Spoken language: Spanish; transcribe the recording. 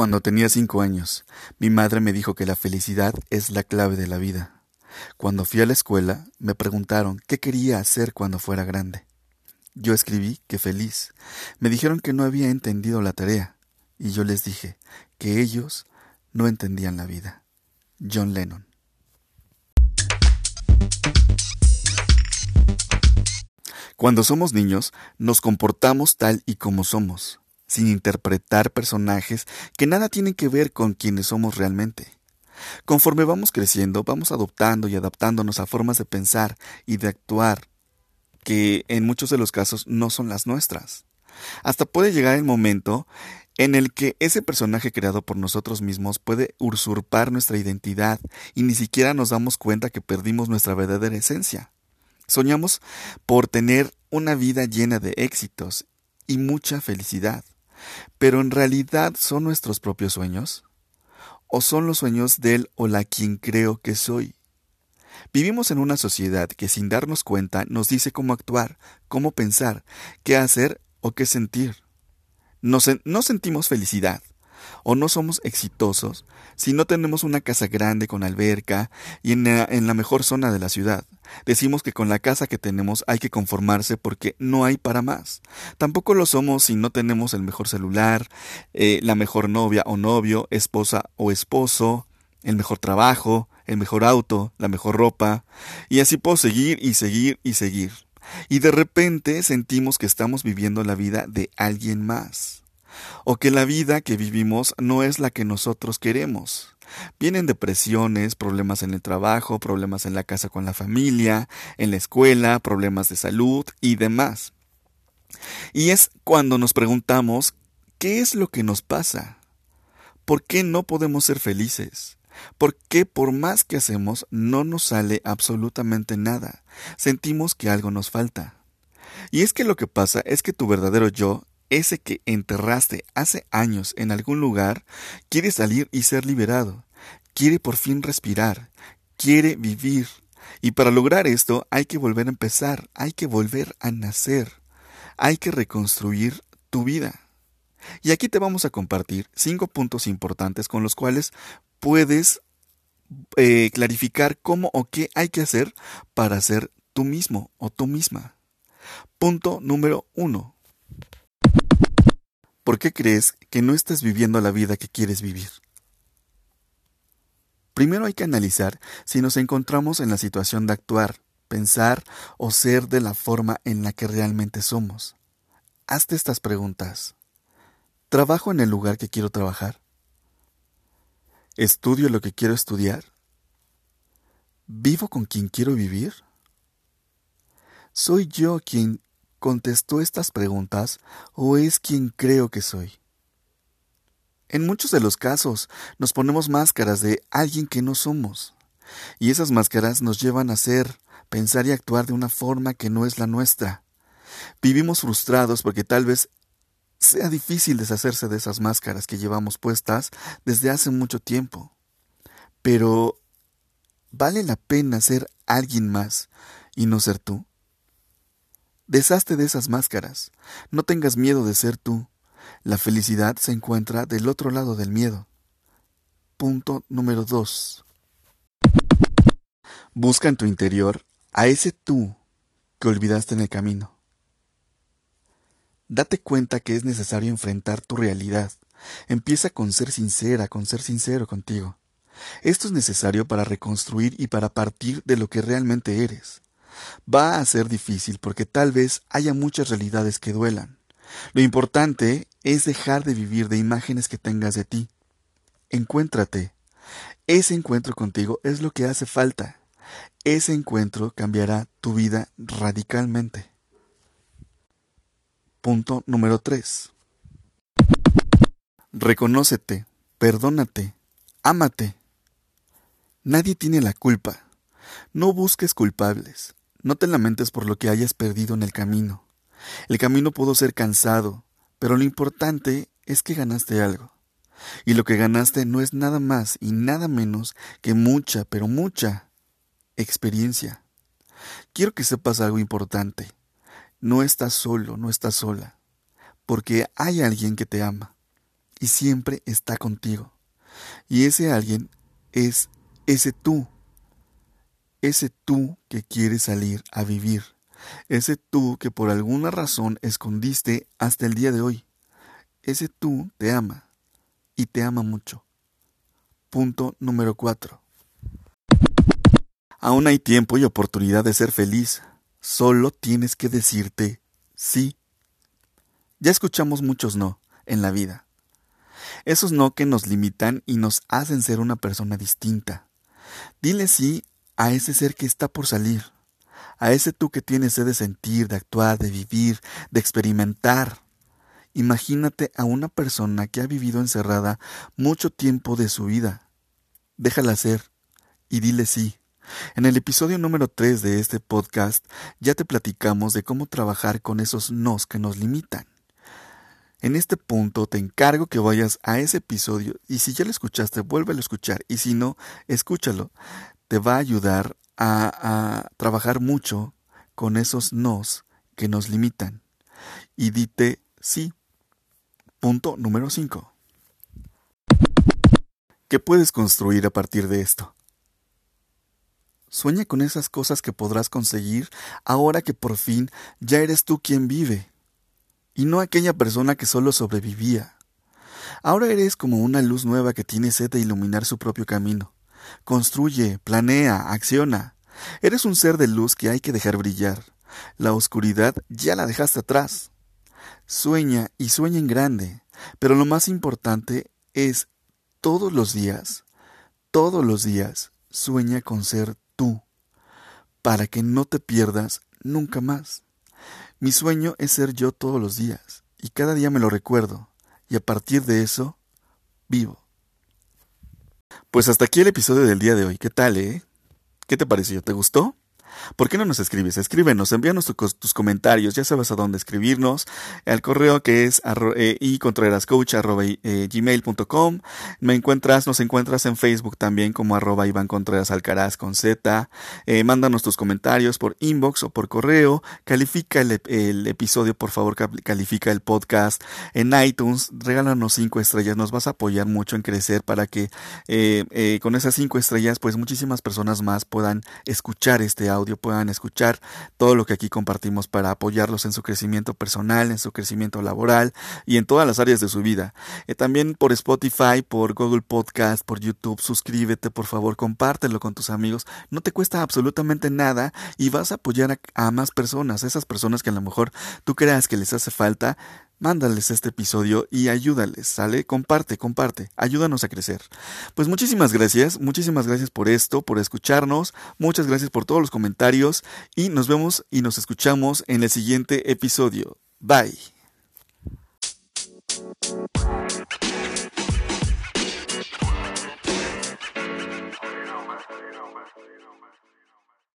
Cuando tenía cinco años, mi madre me dijo que la felicidad es la clave de la vida. Cuando fui a la escuela, me preguntaron qué quería hacer cuando fuera grande. Yo escribí que feliz. Me dijeron que no había entendido la tarea, y yo les dije que ellos no entendían la vida. John Lennon. Cuando somos niños, nos comportamos tal y como somos, sin interpretar personajes que nada tienen que ver con quienes somos realmente. Conforme vamos creciendo, vamos adoptando y adaptándonos a formas de pensar y de actuar que en muchos de los casos no son las nuestras. Hasta puede llegar el momento en el que ese personaje creado por nosotros mismos puede usurpar nuestra identidad y ni siquiera nos damos cuenta que perdimos nuestra verdadera esencia. Soñamos por tener una vida llena de éxitos y mucha felicidad. Pero en realidad son nuestros propios sueños? ¿O son los sueños del o la quien creo que soy? Vivimos en una sociedad que sin darnos cuenta nos dice cómo actuar, cómo pensar, qué hacer o qué sentir. no sentimos felicidad, o no somos exitosos si no tenemos una casa grande con alberca y en la, mejor zona de la ciudad. Decimos que con la casa que tenemos hay que conformarse porque no hay para más. Tampoco lo somos si no tenemos el mejor celular, eh, la mejor novia o novio, esposa o esposo, el mejor trabajo, el mejor auto, la mejor ropa, y así puedo seguir y seguir y seguir. Y de repente sentimos que estamos viviendo la vida de alguien más o que la vida que vivimos no es la que nosotros queremos. Vienen depresiones, problemas en el trabajo, problemas en la casa con la familia, en la escuela, problemas de salud y demás. Y es cuando nos preguntamos ¿qué es lo que nos pasa? ¿Por qué no podemos ser felices? ¿Por qué por más que hacemos no nos sale absolutamente nada? Sentimos que algo nos falta. Y es que lo que pasa es que tu verdadero yo ese que enterraste hace años en algún lugar, quiere salir y ser liberado, quiere por fin respirar, quiere vivir. Y para lograr esto hay que volver a empezar, hay que volver a nacer, hay que reconstruir tu vida. Y aquí te vamos a compartir cinco puntos importantes con los cuales puedes eh, clarificar cómo o qué hay que hacer para ser tú mismo o tú misma. Punto número uno. ¿Por qué crees que no estás viviendo la vida que quieres vivir? Primero hay que analizar si nos encontramos en la situación de actuar, pensar o ser de la forma en la que realmente somos. Hazte estas preguntas. ¿Trabajo en el lugar que quiero trabajar? ¿Estudio lo que quiero estudiar? ¿Vivo con quien quiero vivir? ¿Soy yo quien contestó estas preguntas o es quien creo que soy? En muchos de los casos nos ponemos máscaras de alguien que no somos, y esas máscaras nos llevan a ser, pensar y actuar de una forma que no es la nuestra. Vivimos frustrados porque tal vez sea difícil deshacerse de esas máscaras que llevamos puestas desde hace mucho tiempo. Pero, ¿vale la pena ser alguien más y no ser tú? Deshazte de esas máscaras. No tengas miedo de ser tú. La felicidad se encuentra del otro lado del miedo. Punto número 2. Busca en tu interior a ese tú que olvidaste en el camino. Date cuenta que es necesario enfrentar tu realidad. Empieza con ser sincera, con ser sincero contigo. Esto es necesario para reconstruir y para partir de lo que realmente eres. Va a ser difícil porque tal vez haya muchas realidades que duelan. Lo importante es dejar de vivir de imágenes que tengas de ti. Encuéntrate. Ese encuentro contigo es lo que hace falta. Ese encuentro cambiará tu vida radicalmente. Punto número 3. Reconócete, perdónate, ámate. Nadie tiene la culpa. No busques culpables. No te lamentes por lo que hayas perdido en el camino. El camino pudo ser cansado, pero lo importante es que ganaste algo. Y lo que ganaste no es nada más y nada menos que mucha, pero mucha experiencia. Quiero que sepas algo importante. No estás solo, no estás sola, porque hay alguien que te ama. y siempre está contigo. Y ese alguien es ese tú, ese tú que quiere salir a vivir, ese tú que por alguna razón escondiste hasta el día de hoy. Ese tú te ama y te ama mucho. Punto número 4. Aún hay tiempo y oportunidad de ser feliz. Solo tienes que decirte sí. Ya escuchamos muchos no en la vida. Esos no que nos limitan y nos hacen ser una persona distinta. Dile sí a ese ser que está por salir, a ese tú que tienes sed de sentir, de actuar, de vivir, de experimentar. Imagínate a una persona que ha vivido encerrada mucho tiempo de su vida. Déjala ser y dile sí. En el episodio número 3 de este podcast ya te platicamos de cómo trabajar con esos nos que nos limitan. En este punto te encargo que vayas a ese episodio y si ya lo escuchaste, vuélvelo a escuchar y si no, escúchalo. Te va a ayudar a, a trabajar mucho con esos nos que nos limitan. Y dite sí. Punto número 5. ¿Qué puedes construir a partir de esto? Sueña con esas cosas que podrás conseguir ahora que por fin ya eres tú quien vive y no aquella persona que solo sobrevivía. Ahora eres como una luz nueva que tiene sed de iluminar su propio camino. Construye, planea, acciona. Eres un ser de luz que hay que dejar brillar. La oscuridad ya la dejaste atrás. Sueña y sueña en grande, pero lo más importante es todos los días, todos los días, sueña con ser tú, para que no te pierdas nunca más. Mi sueño es ser yo todos los días, y cada día me lo recuerdo, y a partir de eso, vivo. Pues hasta aquí el episodio del día de hoy. ¿Qué tal, eh? ¿Qué te pareció? ¿Te gustó? ¿Por qué no nos escribes? Escríbenos, envíanos tus comentarios, ya sabes a dónde escribirnos, al correo que es eh, eh. Me encuentras, nos encuentras en Facebook también como arroba Iván Contreras Alcaraz con Z. Eh, mándanos tus comentarios por inbox o por correo. Califica el, episodio, por favor, califica el podcast en iTunes. Regálanos cinco estrellas, nos vas a apoyar mucho en crecer para que con esas cinco estrellas, pues muchísimas personas más puedan escuchar este audio puedan escuchar todo lo que aquí compartimos para apoyarlos en su crecimiento personal, en su crecimiento laboral y en todas las áreas de su vida. Eh, también por Spotify, por Google Podcast, por YouTube, suscríbete, por favor, compártelo con tus amigos. No te cuesta absolutamente nada y vas a apoyar a, a más personas, esas personas que a lo mejor tú creas que les hace falta mándales este episodio y ayúdales, ¿sale? Comparte, comparte, ayúdanos a crecer. Pues muchísimas gracias, muchísimas gracias por esto, por escucharnos, muchas gracias por todos los comentarios y nos vemos y nos escuchamos en el siguiente episodio. Bye.